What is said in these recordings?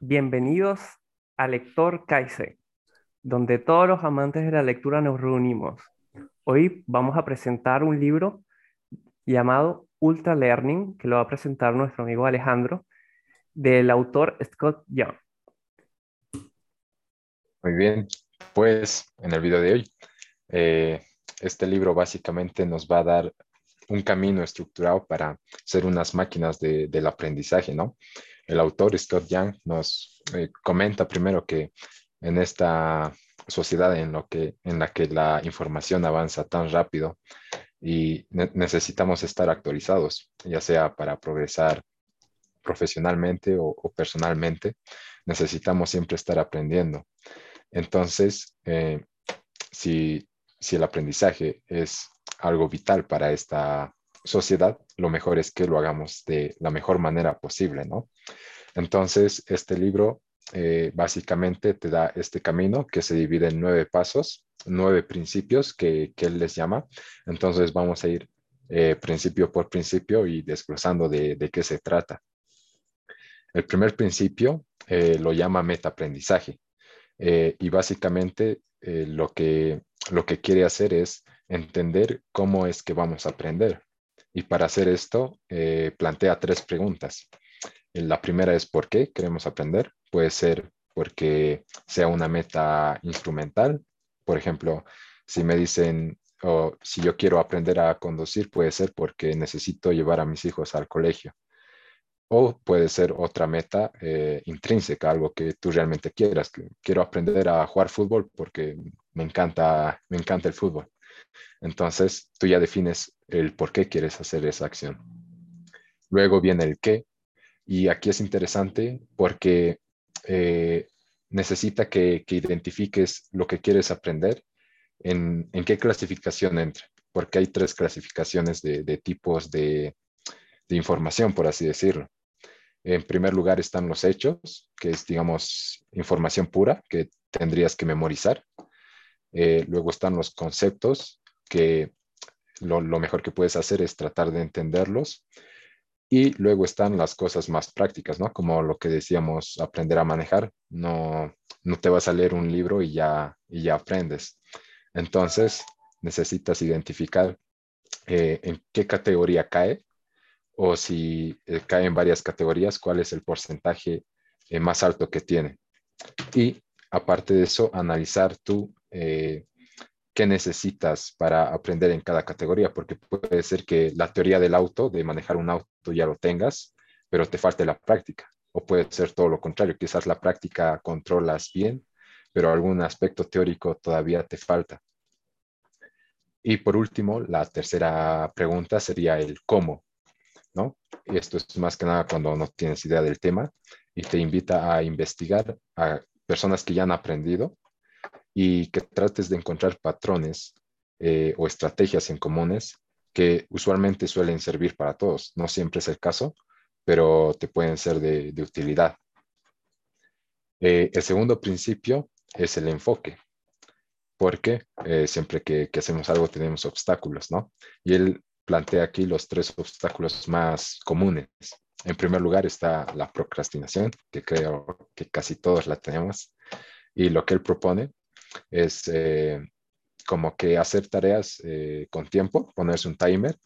Bienvenidos a Lector Kaise, donde todos los amantes de la lectura nos reunimos. Hoy vamos a presentar un libro llamado Ultra Learning, que lo va a presentar nuestro amigo Alejandro, del autor Scott Young. Muy bien, pues en el video de hoy, eh, este libro básicamente nos va a dar un camino estructurado para ser unas máquinas del aprendizaje, ¿no? El autor Scott Young nos eh, comenta primero que en esta sociedad en, lo que, en la que la información avanza tan rápido y necesitamos estar actualizados, ya sea para progresar profesionalmente o, personalmente, necesitamos siempre estar aprendiendo. Entonces, eh, si, si el aprendizaje es algo vital para esta sociedad, lo mejor es que lo hagamos de la mejor manera posible, ¿no? Entonces, este libro eh, básicamente te da este camino que se divide en nueve pasos, nueve principios que, él les llama. Entonces, vamos a ir eh, principio por principio y desglosando de, de, qué se trata. El primer principio eh, lo llama metaaprendizaje y básicamente lo, que, lo que quiere hacer es entender cómo es que vamos a aprender. Y para hacer esto, eh, plantea tres preguntas. La primera es ¿por qué queremos aprender? Puede ser porque sea una meta instrumental. Por ejemplo, si me dicen, o si yo quiero aprender a conducir, puede ser porque necesito llevar a mis hijos al colegio. O puede ser otra meta eh, intrínseca, algo que tú realmente quieras. Quiero aprender a jugar fútbol porque me encanta, me encanta el fútbol. Entonces, tú ya defines el por qué quieres hacer esa acción. Luego viene el qué, y aquí es interesante porque eh, necesita que, identifiques lo que quieres aprender, en, qué clasificación entra, porque hay tres clasificaciones de, tipos de, información, por así decirlo. En primer lugar están los hechos, que es, digamos, información pura que tendrías que memorizar. Eh, luego están los conceptos, que lo, mejor que puedes hacer es tratar de entenderlos. Y luego están las cosas más prácticas, ¿no? Como lo que decíamos, aprender a manejar. No, no te vas a leer un libro y ya, y ya aprendes. Entonces, necesitas identificar eh, en qué categoría cae o si eh, cae en varias categorías, cuál es el porcentaje eh, más alto que tiene. Y aparte de eso, analizar tú qué necesitas para aprender en cada categoría, porque puede ser que la teoría del auto, de manejar un auto, ya lo tengas, pero te falte la práctica. O puede ser todo lo contrario, quizás la práctica controlas bien, pero algún aspecto teórico todavía te falta. Y por último, la tercera pregunta sería el cómo, ¿no? Y esto es más que nada cuando no tienes idea del tema y te invita a investigar a personas que ya han aprendido y que trates de encontrar patrones eh, o estrategias en comunes que usualmente suelen servir para todos. No siempre es el caso, pero te pueden ser de, utilidad. Eh, el segundo principio es el enfoque, porque eh, siempre que, que, hacemos algo tenemos obstáculos, ¿no? Y él plantea aquí los tres obstáculos más comunes. En primer lugar está la procrastinación, que creo que casi todos la tenemos. Y lo que él propone es eh, como que hacer tareas eh, con tiempo, ponerse un timer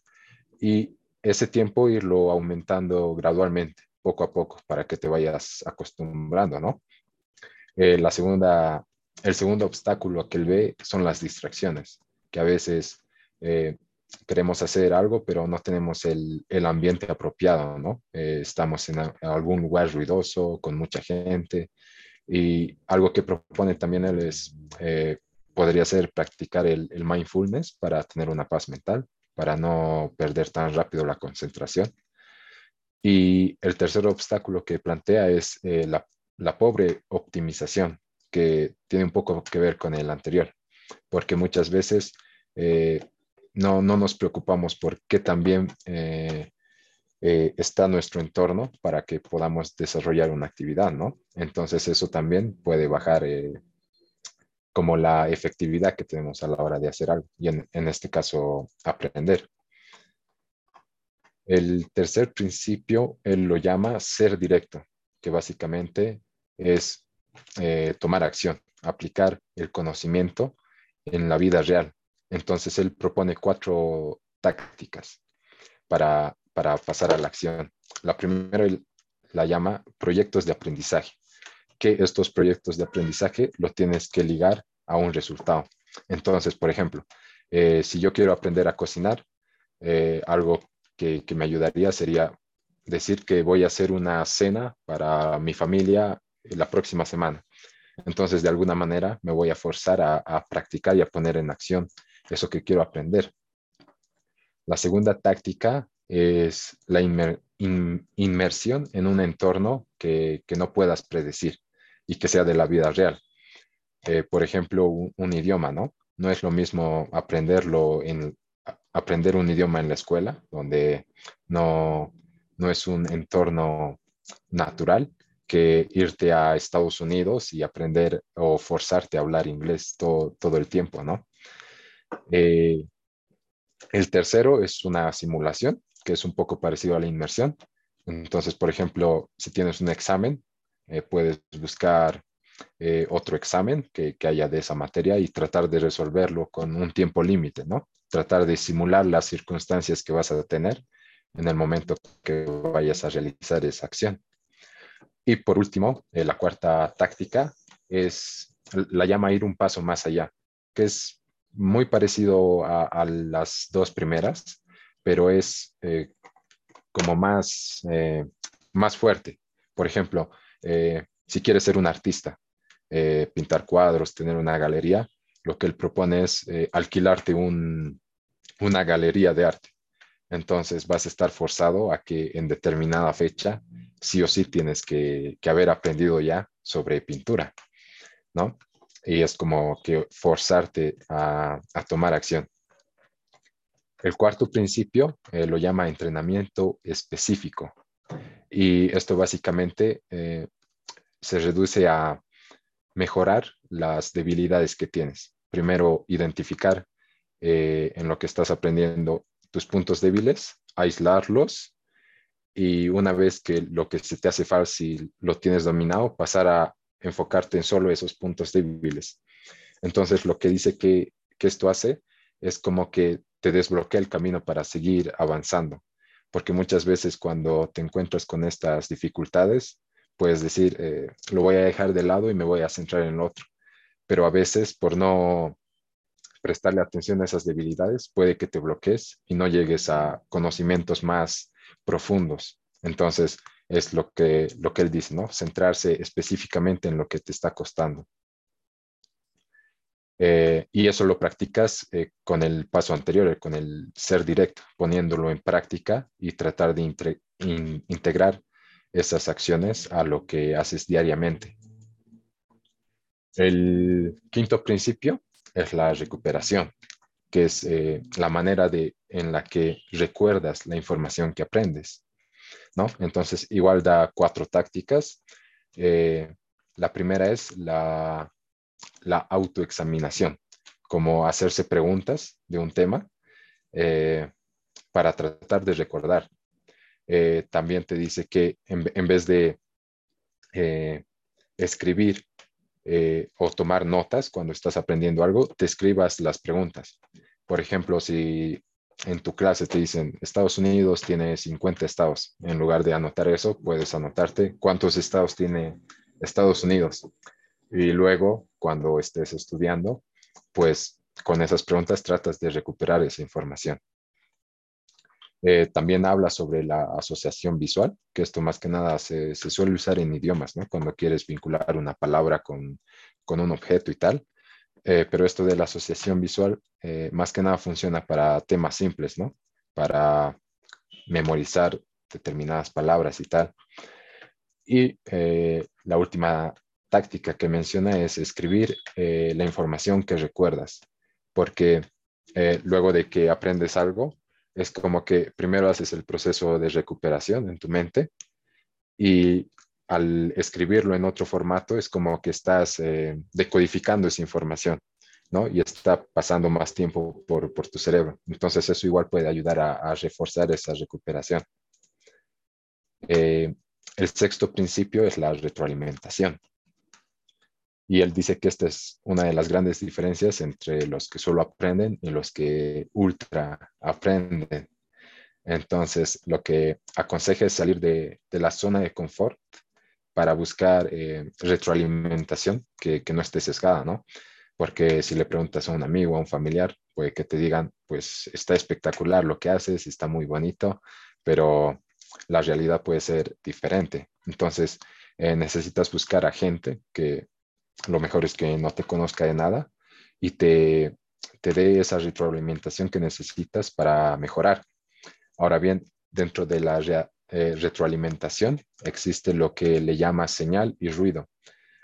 y ese tiempo irlo aumentando gradualmente, poco a poco, para que te vayas acostumbrando, ¿no? Eh, la segunda, el segundo obstáculo que él ve son las distracciones, que a veces queremos hacer algo, pero no tenemos el, el ambiente apropiado, ¿no? estamos en, algún lugar ruidoso, con mucha gente, y algo que propone también él es, eh, podría ser practicar el, mindfulness para tener una paz mental, para no perder tan rápido la concentración. Y el tercer obstáculo que plantea es eh, la, pobre optimización, que tiene un poco que ver con el anterior, porque muchas veces eh, no, no, nos preocupamos por qué también está nuestro entorno para que podamos desarrollar una actividad, ¿no? Entonces eso también puede bajar eh, como la efectividad que tenemos a la hora de hacer algo y en, en este caso aprender. El tercer principio, él lo llama ser directo, que básicamente es eh, tomar acción, aplicar el conocimiento en la vida real. Entonces, él propone cuatro tácticas para, para pasar a la acción. La primera la llama proyectos de aprendizaje, que estos proyectos de aprendizaje lo tienes que ligar a un resultado. Entonces, por ejemplo, eh, si yo quiero aprender a cocinar, eh, algo que, que, me ayudaría sería decir que voy a hacer una cena para mi familia la próxima semana. Entonces, de alguna manera, me voy a forzar a, a practicar y a poner en acción eso que quiero aprender. La segunda táctica es la inmersión en un entorno que, que, no puedas predecir y que sea de la vida real. Eh, por ejemplo, un, un, idioma, ¿no? No es lo mismo aprenderlo en, aprender un idioma en la escuela, donde no, no es un entorno natural, que irte a Estados Unidos y aprender o forzarte a hablar inglés todo, todo el tiempo, ¿no? Eh, el tercero es una simulación, que es un poco parecido a la inmersión. Entonces, por ejemplo, si tienes un examen, eh, puedes buscar eh, otro examen que, que, haya de esa materia y tratar de resolverlo con un tiempo límite, ¿no? Tratar de simular las circunstancias que vas a tener en el momento que vayas a realizar esa acción. Y por último, eh, la cuarta táctica es, la llama ir un paso más allá, que es muy parecido a, a las dos primeras, pero es eh, como más, eh, más fuerte. Por ejemplo, eh, si quieres ser un artista, pintar cuadros, tener una galería, lo que él propone es alquilarte un, una galería de arte. Entonces vas a estar forzado a que en determinada fecha sí o sí tienes que, que haber aprendido ya sobre pintura, ¿no? Y es como que forzarte a, a tomar acción. El cuarto principio eh, lo llama entrenamiento específico. Y esto básicamente eh, se reduce a mejorar las debilidades que tienes. Primero, identificar eh, en lo que estás aprendiendo tus puntos débiles, aislarlos y una vez que lo que se te hace fácil lo tienes dominado, pasar a enfocarte en solo esos puntos débiles. Entonces, lo que dice que, que esto hace es como que te desbloquea el camino para seguir avanzando. Porque muchas veces cuando te encuentras con estas dificultades, puedes decir, eh, lo voy a dejar de lado y me voy a centrar en otro. Pero a veces por no prestarle atención a esas debilidades, puede que te bloquees y no llegues a conocimientos más profundos. Entonces, es lo que, lo que él dice, ¿no? Centrarse específicamente en lo que te está costando. Eh, y eso lo practicas eh, con el paso anterior, con el ser directo, poniéndolo en práctica y tratar de in integrar esas acciones a lo que haces diariamente. El quinto principio es la recuperación, que es eh, la manera de, en la que recuerdas la información que aprendes. ¿no? Entonces, igual da cuatro tácticas. Eh, la primera es la la autoexaminación, como hacerse preguntas de un tema eh, para tratar de recordar. Eh, también te dice que en, vez de eh, escribir o tomar notas cuando estás aprendiendo algo, te escribas las preguntas. Por ejemplo, si en tu clase te dicen Estados Unidos tiene 50 estados, en lugar de anotar eso, puedes anotarte cuántos estados tiene Estados Unidos y luego, cuando estés estudiando, pues con esas preguntas tratas de recuperar esa información. Eh, también habla sobre la asociación visual, que esto más que nada se, se suele usar en idiomas, ¿no? Cuando quieres vincular una palabra con, con un objeto y tal. Eh, pero esto de la asociación visual, eh, más que nada funciona para temas simples, ¿no? Para memorizar determinadas palabras y tal. Y la última táctica que menciona es escribir eh, la información que recuerdas, porque eh, luego de que aprendes algo, es como que primero haces el proceso de recuperación en tu mente y al escribirlo en otro formato es como que estás eh, decodificando esa información, ¿no? Y está pasando más tiempo por, por tu cerebro. Entonces eso igual puede ayudar a, reforzar esa recuperación. El sexto principio es la retroalimentación. Y él dice que esta es una de las grandes diferencias entre los que solo aprenden y los que ultra aprenden. Entonces, lo que aconseja es salir de, la zona de confort para buscar eh, retroalimentación que, que, no esté sesgada, ¿no? Porque si le preguntas a un amigo, a un familiar, puede que te digan, pues está espectacular lo que haces, está muy bonito, pero la realidad puede ser diferente. Entonces, eh, necesitas buscar a gente que lo mejor es que no te conozca de nada y te, te dé esa retroalimentación que necesitas para mejorar. Ahora bien, dentro de la eh, retroalimentación existe lo que le llama señal y ruido.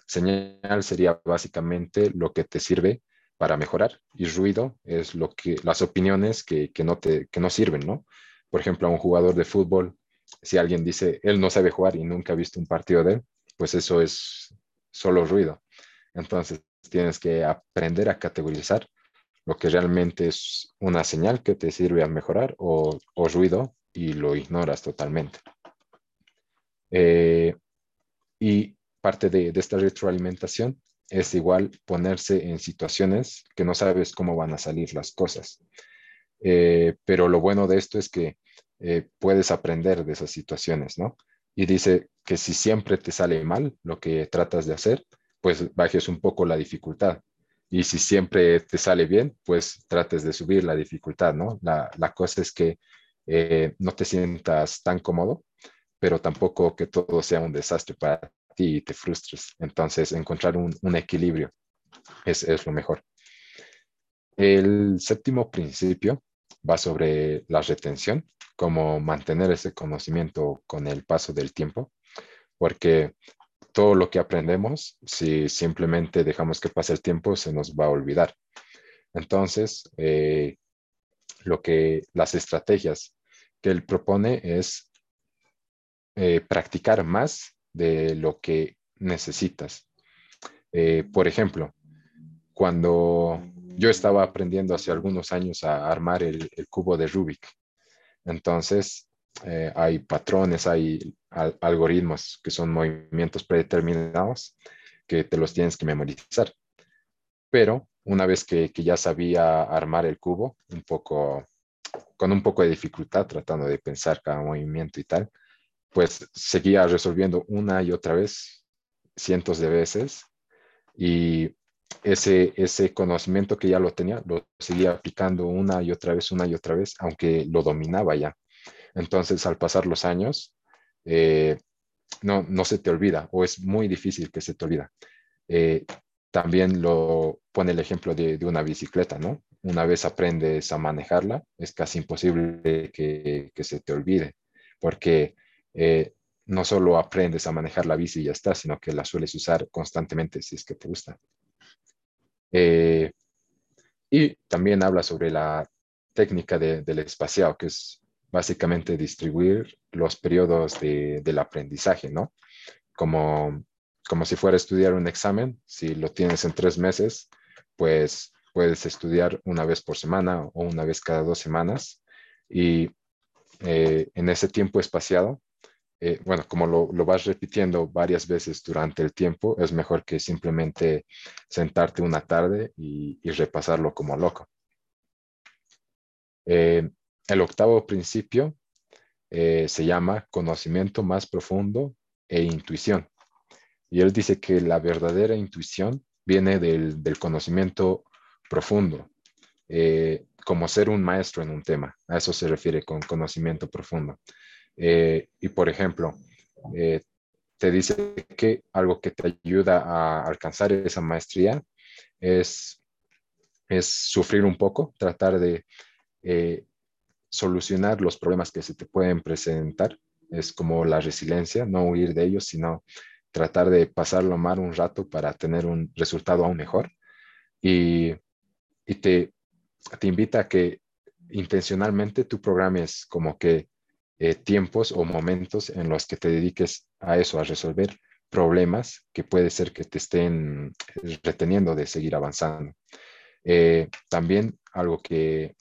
Señal sería básicamente lo que te sirve para mejorar y ruido es lo que las opiniones que, no te que no sirven, ¿no? Por ejemplo, a un jugador de fútbol, si alguien dice él no sabe jugar y nunca ha visto un partido de él, pues eso es solo ruido. Entonces tienes que aprender a categorizar lo que realmente es una señal que te sirve a mejorar o, ruido y lo ignoras totalmente. Eh, y parte de, esta retroalimentación es igual ponerse en situaciones que no sabes cómo van a salir las cosas. Eh, pero lo bueno de esto es que eh, puedes aprender de esas situaciones, ¿no? Y dice que si siempre te sale mal lo que tratas de hacer, pues bajes un poco la dificultad. Y si siempre te sale bien, pues trates de subir la dificultad, ¿no? La, cosa es que eh, no te sientas tan cómodo, pero tampoco que todo sea un desastre para ti y te frustres. Entonces, encontrar un, equilibrio es, es lo mejor. El séptimo principio va sobre la retención, cómo mantener ese conocimiento con el paso del tiempo, porque todo lo que aprendemos, si simplemente dejamos que pase el tiempo, se nos va a olvidar. Entonces, eh, lo que las estrategias que él propone es eh, practicar más de lo que necesitas. Eh, por ejemplo, cuando yo estaba aprendiendo hace algunos años a armar el cubo de Rubik, entonces hay patrones, hay algoritmos que son movimientos predeterminados que te los tienes que memorizar. Pero una vez que, ya sabía armar el cubo, un poco, con un poco de dificultad, tratando de pensar cada movimiento y tal, pues seguía resolviendo una y otra vez, cientos de veces, y ese, ese conocimiento que ya lo tenía, lo seguía aplicando una y otra vez, una y otra vez, aunque lo dominaba ya. Entonces, al pasar los años, eh, no, no se te olvida o es muy difícil que se te olvida. Eh, también lo pone el ejemplo de, una bicicleta, ¿no? Una vez aprendes a manejarla, es casi imposible que, se te olvide, porque eh, no solo aprendes a manejar la bici y ya está, sino que la sueles usar constantemente si es que te gusta. y también habla sobre la técnica del espaciado, que es básicamente distribuir los periodos de, del aprendizaje, ¿no? Como, como si fuera estudiar un examen, si lo tienes en tres meses, pues puedes estudiar una vez por semana o una vez cada dos semanas y eh, en ese tiempo espaciado, eh, bueno, como lo, lo, vas repitiendo varias veces durante el tiempo, es mejor que simplemente sentarte una tarde y, y repasarlo como loco. Eh, el octavo principio eh, se llama conocimiento más profundo e intuición. Y él dice que la verdadera intuición viene del, conocimiento profundo, eh, como ser un maestro en un tema. A eso se refiere con conocimiento profundo. Eh, y por ejemplo, te dice que algo que te ayuda a alcanzar esa maestría es, es sufrir un poco, tratar de solucionar los problemas que se te pueden presentar. Es como la resiliencia, no huir de ellos, sino tratar de pasarlo mal un rato para tener un resultado aún mejor. Y, te, te invita a que intencionalmente tú programes como que eh, tiempos o momentos en los que te dediques a eso, a resolver problemas que puede ser que te estén reteniendo de seguir avanzando. Eh, también algo que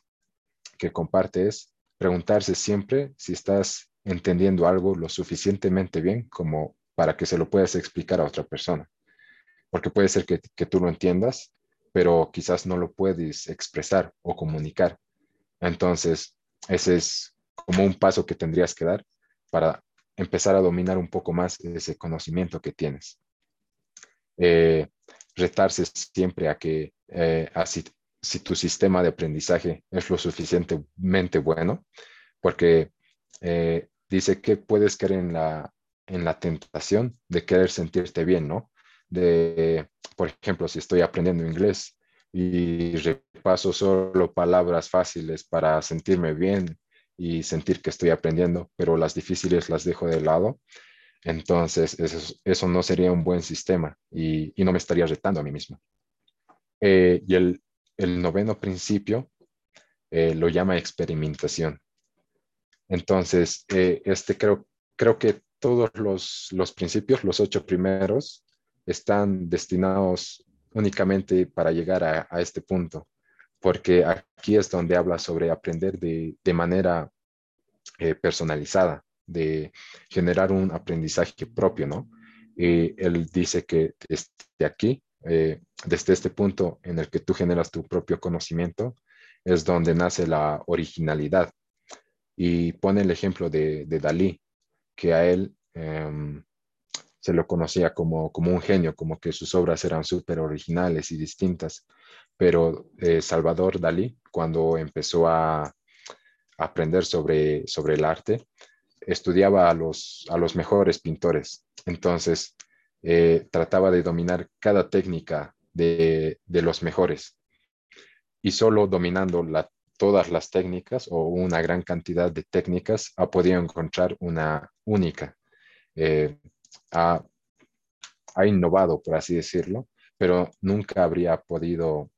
que comparte es preguntarse siempre si estás entendiendo algo lo suficientemente bien como para que se lo puedas explicar a otra persona. Porque puede ser que, que tú lo entiendas, pero quizás no lo puedes expresar o comunicar. Entonces, ese es como un paso que tendrías que dar para empezar a dominar un poco más ese conocimiento que tienes. Eh, retarse siempre a que eh, así, si tu sistema de aprendizaje es lo suficientemente bueno, porque eh, dice que puedes caer en la, en la tentación de querer sentirte bien, ¿no? De, por ejemplo, si estoy aprendiendo inglés y repaso solo palabras fáciles para sentirme bien y sentir que estoy aprendiendo, pero las difíciles las dejo de lado, entonces eso, no sería un buen sistema y, no me estaría retando a mí mismo. Eh, y el, noveno principio eh, lo llama experimentación. Entonces, eh, este creo, creo que todos los, los principios, los ocho primeros, están destinados únicamente para llegar a, este punto, porque aquí es donde habla sobre aprender de, manera eh, personalizada, de generar un aprendizaje propio, ¿no? Y él dice que desde aquí, eh, desde este punto en el que tú generas tu propio conocimiento, es donde nace la originalidad. Y pone el ejemplo de, Dalí, que a él em, se lo conocía como, un genio, como que sus obras eran súper originales y distintas. Pero eh, Salvador Dalí, cuando empezó a, aprender sobre, el arte, estudiaba a los mejores pintores. Entonces, eh, trataba de dominar cada técnica de, de, los mejores. Y solo dominando todas las técnicas o una gran cantidad de técnicas ha podido encontrar una única. Eh, ha, innovado, por así decirlo, pero nunca habría podido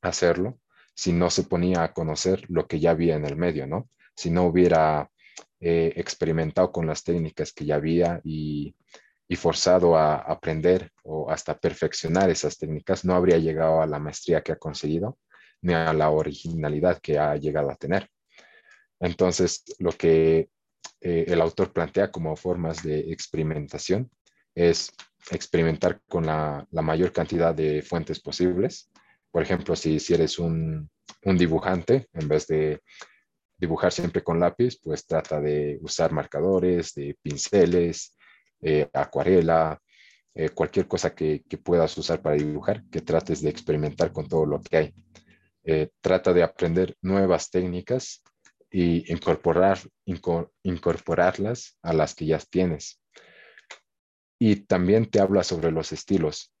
hacerlo si no se ponía a conocer lo que ya había en el medio, ¿no? Si no hubiera eh, experimentado con las técnicas que ya había y, forzado a aprender o hasta perfeccionar esas técnicas, no habría llegado a la maestría que ha conseguido ni a la originalidad que ha llegado a tener. Entonces, lo que eh, el autor plantea como formas de experimentación es experimentar con la, mayor cantidad de fuentes posibles. Por ejemplo, si, si eres un, dibujante, en vez de dibujar siempre con lápiz, pues trata de usar marcadores, de pinceles, eh, acuarela, eh, cualquier cosa que, puedas usar para dibujar, que trates de experimentar con todo lo que hay. trata de aprender nuevas técnicas y incorporar, incorporarlas a las que ya tienes. Y también te habla sobre los estilos.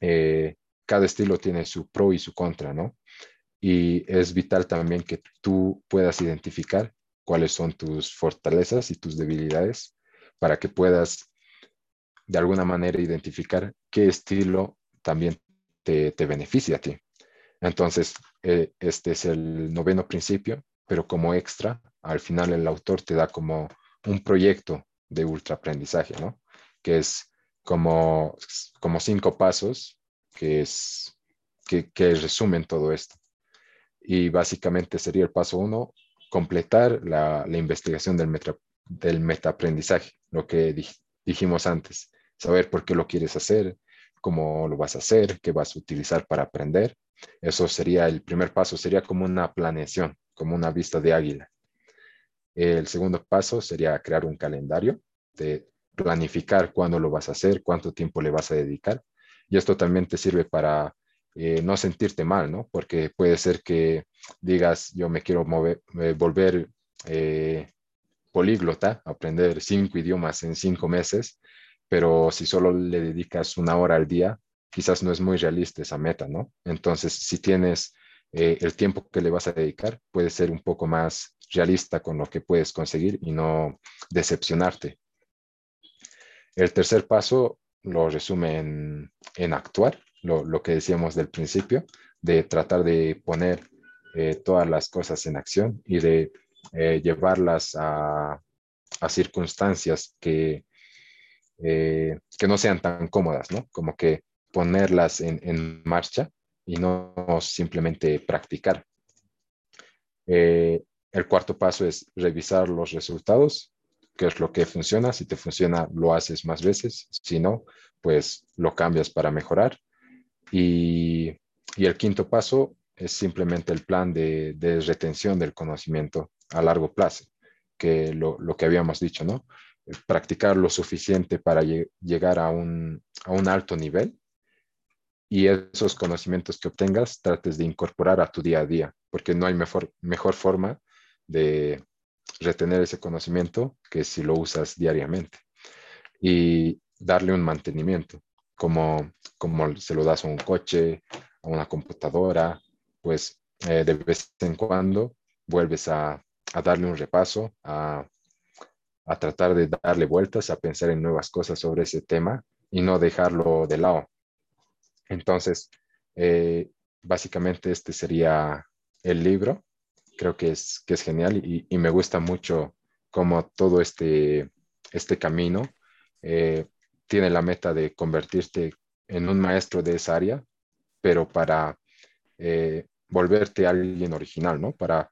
Eh, cada estilo tiene su pro y su contra, ¿no? Y es vital también que tú puedas identificar cuáles son tus fortalezas y tus debilidades para que puedas de alguna manera identificar qué estilo también te, beneficia a ti. Entonces, eh, este es el noveno principio pero como extra, al final el autor te da como un proyecto de ultraaprendizaje, ¿no? Que es como, como cinco pasos que, es, que, resumen todo esto. Y básicamente sería el paso uno, completar la, investigación del, meta, del metaaprendizaje, lo que dijimos antes, saber por qué lo quieres hacer, cómo lo vas a hacer, qué vas a utilizar para aprender. Eso sería el primer paso, sería como una planeación como una vista de águila. El segundo paso sería crear un calendario de planificar cuándo lo vas a hacer, cuánto tiempo le vas a dedicar. Y esto también te sirve para eh, no sentirte mal, ¿no? Porque puede ser que digas, yo me quiero mover, eh, volver eh, políglota, aprender cinco idiomas en cinco meses, pero si solo le dedicas una hora al día, quizás no es muy realista esa meta, ¿no? Entonces, si tienes eh, el tiempo que le vas a dedicar puede ser un poco más realista con lo que puedes conseguir y no decepcionarte. El tercer paso lo resume en, actuar, lo, que decíamos del principio, de tratar de poner eh, todas las cosas en acción y de eh, llevarlas a, circunstancias que, que no sean tan cómodas, ¿no? Como que ponerlas en marcha y no simplemente practicar. Eh, el cuarto paso es revisar los resultados qué es lo que funciona. Si te funciona, lo haces más veces. Si no, pues lo cambias para mejorar. Y, y el quinto paso es simplemente el plan de, de, retención del conocimiento a largo plazo, que lo, lo que habíamos dicho, ¿no? Practicar lo suficiente para llegar a un, a un alto nivel y esos conocimientos que obtengas trates de incorporar a tu día a día, porque no hay mejor, mejor forma de retener ese conocimiento que si lo usas diariamente. Y darle un mantenimiento, como, como se lo das a un coche, a una computadora, pues eh, de vez en cuando vuelves a, a darle un repaso, a, a, tratar de darle vueltas, a pensar en nuevas cosas sobre ese tema y no dejarlo de lado. Entonces, eh, básicamente este sería el libro. Creo que es, que es genial y, y me gusta mucho cómo todo este, este camino eh, tiene la meta de convertirte en un maestro de esa área, pero para eh, volverte alguien original, ¿no? Para,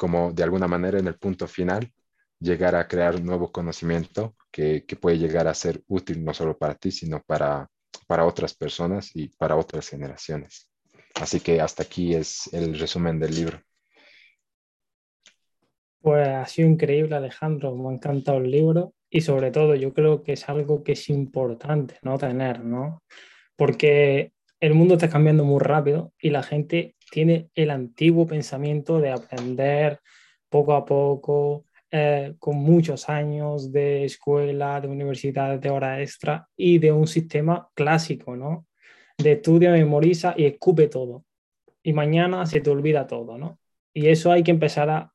como de alguna manera en el punto final, llegar a crear nuevo conocimiento que, que puede llegar a ser útil no solo para ti, sino para, para otras personas y para otras generaciones. Así que hasta aquí es el resumen del libro. Pues ha sido increíble, Alejandro. Me ha encantado el libro y sobre todo yo creo que es algo que es importante no tener, ¿no? Porque el mundo está cambiando muy rápido y la gente tiene el antiguo pensamiento de aprender poco a poco, eh, con muchos años de escuela, de universidad, de hora extra y de un sistema clásico, ¿no? De estudia, memoriza y escupe todo. Y mañana se te olvida todo, ¿no? Y eso hay que empezar a,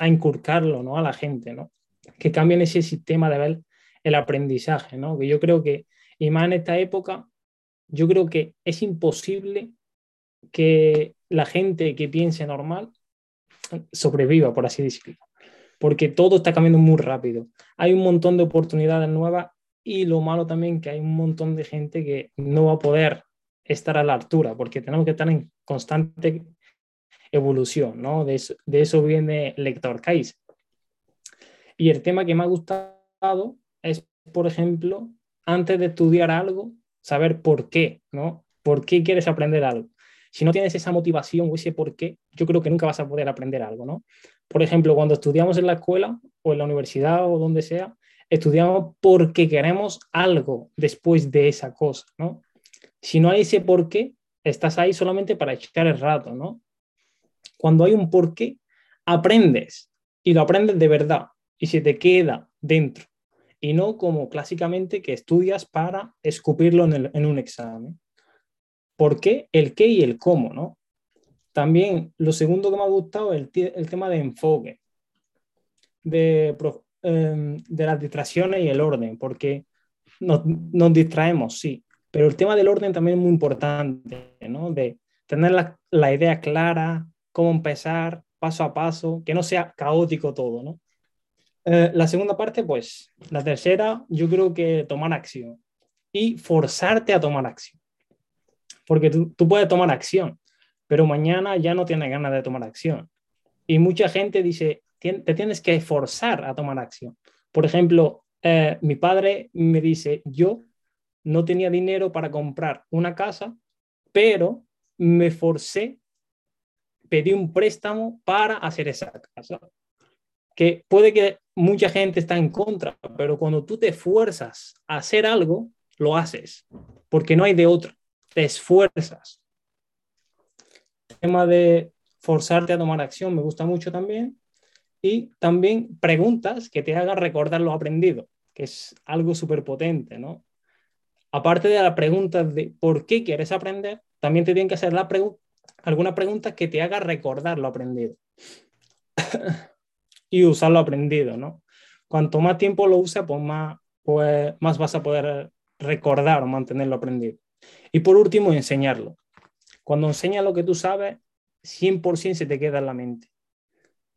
a inculcarlo, ¿no? A la gente, ¿no? Que cambien ese sistema de ver el aprendizaje, ¿no? Que yo creo que, y más en esta época, yo creo que es imposible que la gente que piense normal sobreviva, por así decirlo, porque todo está cambiando muy rápido. Hay un montón de oportunidades nuevas y lo malo también que hay un montón de gente que no va a poder estar a la altura, porque tenemos que estar en constante evolución, ¿no? De eso, de eso viene Lector Kaiser. Y el tema que me ha gustado es, por ejemplo, antes de estudiar algo, saber por qué, ¿no? ¿Por qué quieres aprender algo? Si no tienes esa motivación o ese por qué, yo creo que nunca vas a poder aprender algo, ¿no? Por ejemplo, cuando estudiamos en la escuela o en la universidad o donde sea, estudiamos porque queremos algo después de esa cosa, ¿no? Si no hay ese por qué, estás ahí solamente para echar el rato, ¿no? Cuando hay un por qué, aprendes y lo aprendes de verdad y se te queda dentro y no como clásicamente que estudias para escupirlo en, un examen. ¿Por qué? El qué y el cómo, ¿no? También lo segundo que me ha gustado es el, tema de enfoque, de, em, de, las distracciones y el orden, porque nos, nos, distraemos, sí, pero el tema del orden también es muy importante, ¿no? De tener la, la idea clara, cómo empezar, paso a paso, que no sea caótico todo, ¿no? Eh, la segunda parte, pues, la tercera, yo creo que tomar acción y forzarte a tomar acción. Porque tú, tú puedes tomar acción, pero mañana ya no tienes ganas de tomar acción. Y mucha gente dice, te tienes que forzar a tomar acción. Por ejemplo, eh, mi padre me dice, yo no tenía dinero para comprar una casa, pero me forcé, pedí un préstamo para hacer esa casa. Que puede que mucha gente está en contra, pero cuando tú te esfuerzas a hacer algo, lo haces, porque no hay de otro, te esfuerzas. El tema de forzarte a tomar acción me gusta mucho también. Y también preguntas que te hagan recordar lo aprendido, que es algo súper potente, ¿no? Aparte de la pregunta de por qué quieres aprender, también te tienen que hacer la alguna pregunta que te haga recordar lo aprendido. y usar lo aprendido, ¿no? Cuanto más tiempo lo usa, pues más, pues más vas a poder recordar o mantener lo aprendido. Y por último, enseñarlo. Cuando enseñas lo que tú sabes, 100% se te queda en la mente.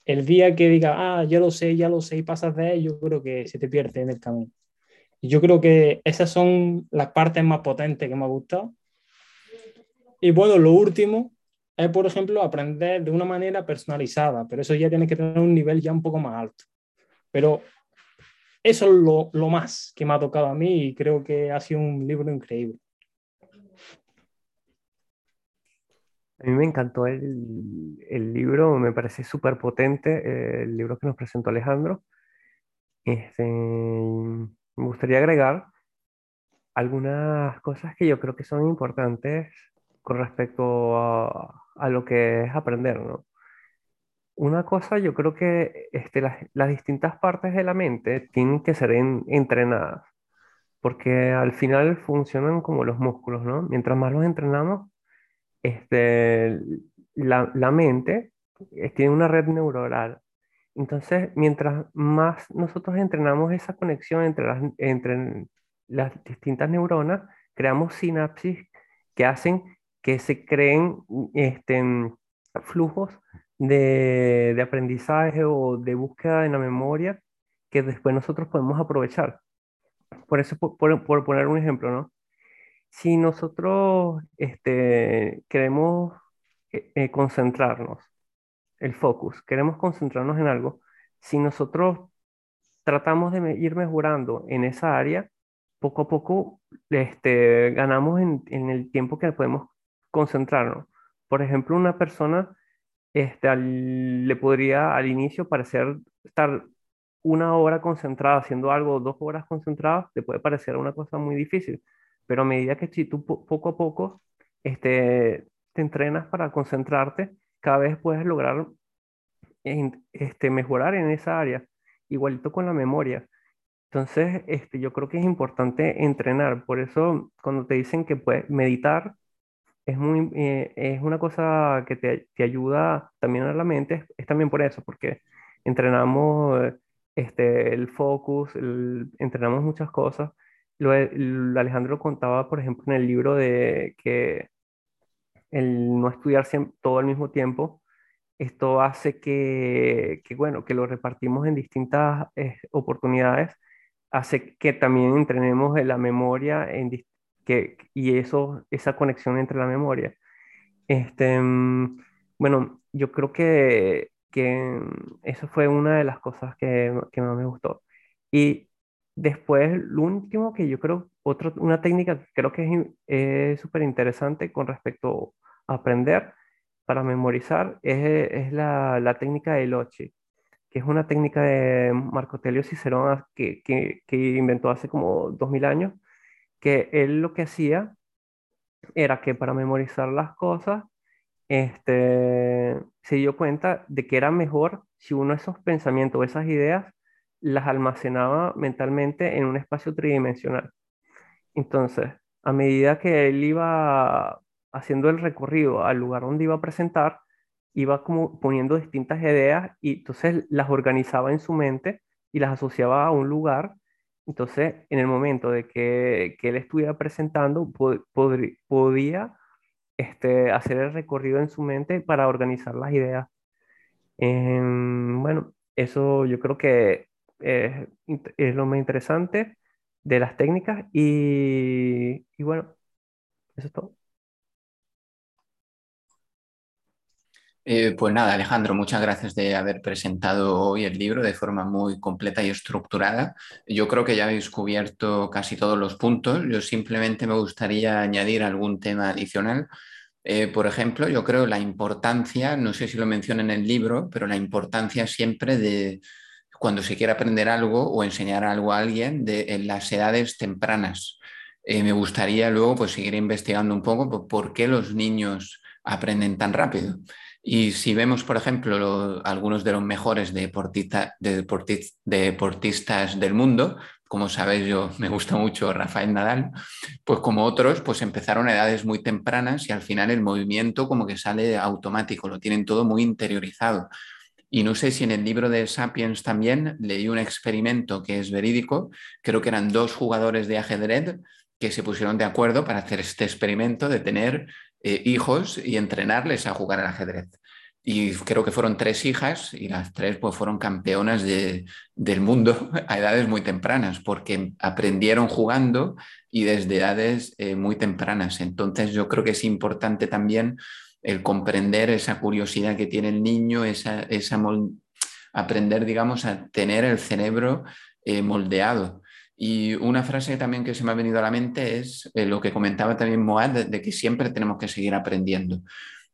El día que diga, ah, ya lo sé, ya lo sé, y pasas de ello, yo creo que se te pierde en el camino. Y yo creo que esas son las partes más potentes que me ha gustado. Y bueno, lo último es, por ejemplo, aprender de una manera personalizada, pero eso ya tiene que tener un nivel ya un poco más alto. Pero eso es lo, lo más que me ha tocado a mí y creo que ha sido un libro increíble. A mí me encantó el, libro, me parece súper potente eh, el libro que nos presentó Alejandro. Este, me gustaría agregar algunas cosas que yo creo que son importantes con respecto a, lo que es aprender, ¿no? Una cosa, yo creo que este, las, las distintas partes de la mente tienen que ser en- entrenadas, porque al final funcionan como los músculos, ¿no? Mientras más los entrenamos, este, la, la mente eh, tiene una red neuronal. Entonces, mientras más nosotros entrenamos esa conexión entre las, entre las distintas neuronas, creamos sinapsis que hacen que se creen este, flujos de, de aprendizaje o de búsqueda en la memoria que después nosotros podemos aprovechar. Por eso, por- por poner un ejemplo, ¿no? Si nosotros este, queremos eh, eh, concentrarnos, el focus, queremos concentrarnos en algo, si nosotros tratamos de ir mejorando en esa área, poco a poco este, ganamos en, el tiempo que podemos concentrarnos. Por ejemplo, una persona este, le podría al inicio parecer estar una hora concentrada haciendo algo, dos horas concentradas, le puede parecer una cosa muy difícil, pero a medida que si tú po- poco a poco este, te entrenas para concentrarte, cada vez puedes lograr en- este, mejorar en esa área, igualito con la memoria. Entonces, este, yo creo que es importante entrenar, por eso cuando te dicen que puedes meditar, es muy, eh, es una cosa que te, te ayuda también a la mente, es, también por eso, porque entrenamos este, el focus, entrenamos muchas cosas. Lo, Alejandro contaba, por ejemplo, en el libro de que el no estudiar todo al mismo tiempo, esto hace que, que, bueno, que lo repartimos en distintas eh, oportunidades, hace que también entrenemos en la memoria que, y eso, esa conexión entre la memoria. Este, mm, bueno, yo creo que, que mm, eso fue una de las cosas que, que más me gustó. Y después, lo último que yo creo, otro, una técnica que creo que es súper interesante con respecto a aprender para memorizar es, es la, la técnica de Lochi, que es una técnica de Marco Telio Cicerón que, que, que inventó hace como 2000 años, que él lo que hacía era que para memorizar las cosas, este, se dio cuenta de que era mejor si uno esos pensamientos o esas ideas las almacenaba mentalmente en un espacio tridimensional. Entonces, a medida que él iba haciendo el recorrido al lugar donde iba a presentar, iba como poniendo distintas ideas y entonces las organizaba en su mente y las asociaba a un lugar. Entonces, en el momento de que, él estuviera presentando, podía este, hacer el recorrido en su mente para organizar las ideas. Em, bueno, eso yo creo que es, int- es lo más interesante de las técnicas y, y bueno, eso es todo. Eh, pues nada, Alejandro, muchas gracias de haber presentado hoy el libro de forma muy completa y estructurada. Yo creo que ya habéis cubierto casi todos los puntos. Yo simplemente me gustaría añadir algún tema adicional. Eh, por ejemplo, yo creo la importancia, no sé si lo menciona en el libro, pero la importancia siempre de cuando se quiere aprender algo o enseñar algo a alguien de, en las edades tempranas. Eh, me gustaría luego pues, seguir investigando un poco por, qué los niños aprenden tan rápido. Y si vemos, por ejemplo, lo, algunos de los mejores deportista, de deporti- deportistas del mundo, como sabéis, yo me gusta mucho Rafael Nadal, pues como otros, pues empezaron a edades muy tempranas y al final el movimiento como que sale automático, lo tienen todo muy interiorizado. Y no sé si en el libro de Sapiens también leí un experimento que es verídico, creo que eran dos jugadores de ajedrez que se pusieron de acuerdo para hacer este experimento de tener eh, hijos y entrenarles a jugar al ajedrez. Y creo que fueron tres hijas y las tres pues, fueron campeonas de, del mundo a edades muy tempranas, porque aprendieron jugando y desde edades eh, muy tempranas. Entonces yo creo que es importante también el comprender esa curiosidad que tiene el niño, esa, esa aprender, digamos, a tener el cerebro moldeado. Y una frase también que se me ha venido a la mente es lo que comentaba también Moad, de, que siempre tenemos que seguir aprendiendo.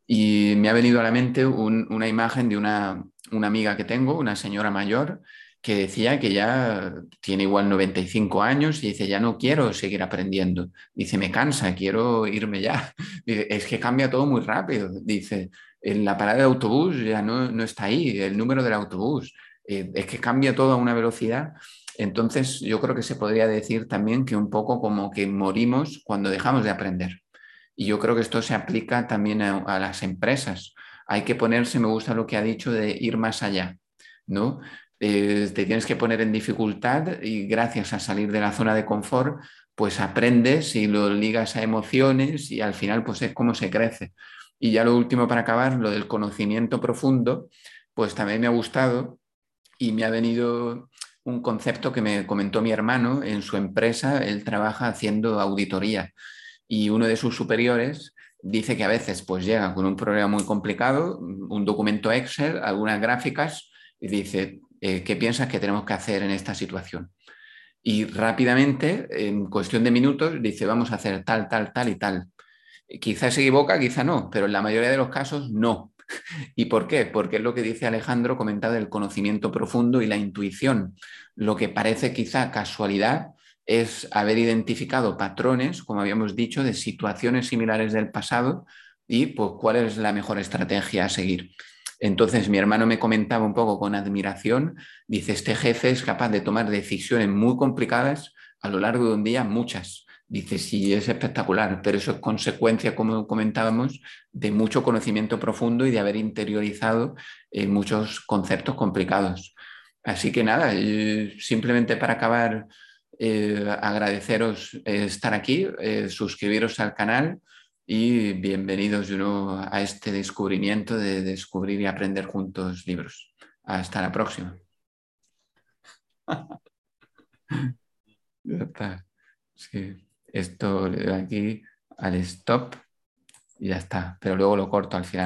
Y me ha venido a la mente una imagen de una, una amiga que tengo, una señora mayor, que decía que ya tiene igual 95 años y dice, ya no quiero seguir aprendiendo. Dice, me cansa, quiero irme ya. Es que cambia todo muy rápido. Dice, en la parada de autobús ya no, no está ahí, el número del autobús. Eh, es que cambia todo a una velocidad. Entonces, yo creo que se podría decir también que un poco como que morimos cuando dejamos de aprender. Y yo creo que esto se aplica también a, a las empresas. Hay que ponerse, me gusta lo que ha dicho, de ir más allá. ¿no? Eh, te tienes que poner en dificultad y gracias a salir de la zona de confort, pues aprendes y lo ligas a emociones y al final pues es como se crece. Y ya lo último para acabar, lo del conocimiento profundo, pues también me ha gustado y me ha venido un concepto que me comentó mi hermano en su empresa, él trabaja haciendo auditoría y uno de sus superiores dice que a veces pues llega con un problema muy complicado, un documento Excel, algunas gráficas y dice, eh, ¿qué piensas que tenemos que hacer en esta situación? Y rápidamente, en cuestión de minutos, dice, vamos a hacer tal, tal, tal y tal. Quizá se equivoca, quizá no, pero en la mayoría de los casos no. ¿Y por qué? Porque es lo que dice Alejandro, comentado del conocimiento profundo y la intuición. Lo que parece quizá casualidad es haber identificado patrones, como habíamos dicho, de situaciones similares del pasado y pues, cuál es la mejor estrategia a seguir. Entonces mi hermano me comentaba un poco con admiración, dice, este jefe es capaz de tomar decisiones muy complicadas a lo largo de un día, muchas. Dice, sí, es espectacular, pero eso es consecuencia, como comentábamos, de mucho conocimiento profundo y de haber interiorizado eh, muchos conceptos complicados. Así que nada, eh, simplemente para acabar, eh, agradeceros estar aquí, suscribiros al canal y bienvenidos de nuevo a este descubrimiento de descubrir y aprender juntos libros. Hasta la próxima. Sí, esto le doy aquí al stop y ya está, pero luego lo corto al final.